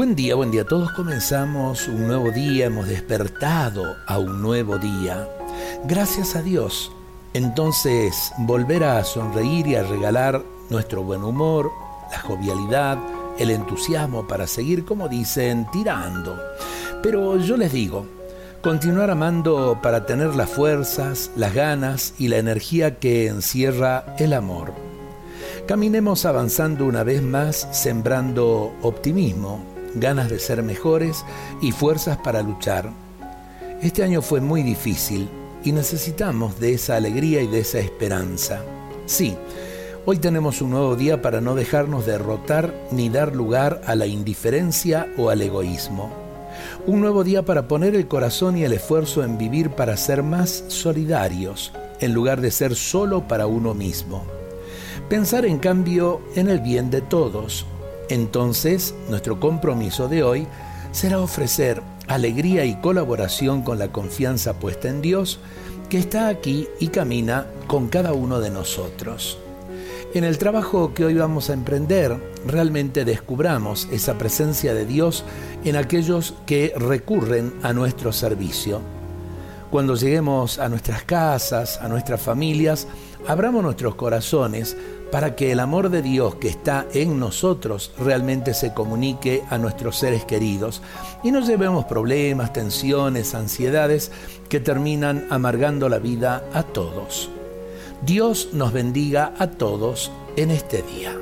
Buen día, buen día. Todos comenzamos un nuevo día, hemos despertado a un nuevo día. Gracias a Dios. Entonces, volver a sonreír y a regalar nuestro buen humor, la jovialidad, el entusiasmo para seguir, como dicen, tirando. Pero yo les digo, continuar amando para tener las fuerzas, las ganas y la energía que encierra el amor. Caminemos avanzando una vez más, sembrando optimismo, ganas de ser mejores y fuerzas para luchar. Este año fue muy difícil y necesitamos de esa alegría y de esa esperanza. Sí, hoy tenemos un nuevo día para no dejarnos derrotar ni dar lugar a la indiferencia o al egoísmo. Un nuevo día para poner el corazón y el esfuerzo en vivir para ser más solidarios, en lugar de ser solo para uno mismo. Pensar en cambio en el bien de todos, entonces, nuestro compromiso de hoy será ofrecer alegría y colaboración con la confianza puesta en Dios, que está aquí y camina con cada uno de nosotros. En el trabajo que hoy vamos a emprender, realmente descubramos esa presencia de Dios en aquellos que recurren a nuestro servicio. Cuando lleguemos a nuestras casas, a nuestras familias, abramos nuestros corazones para que el amor de Dios que está en nosotros realmente se comunique a nuestros seres queridos y no llevemos problemas, tensiones, ansiedades que terminan amargando la vida a todos. Dios nos bendiga a todos en este día.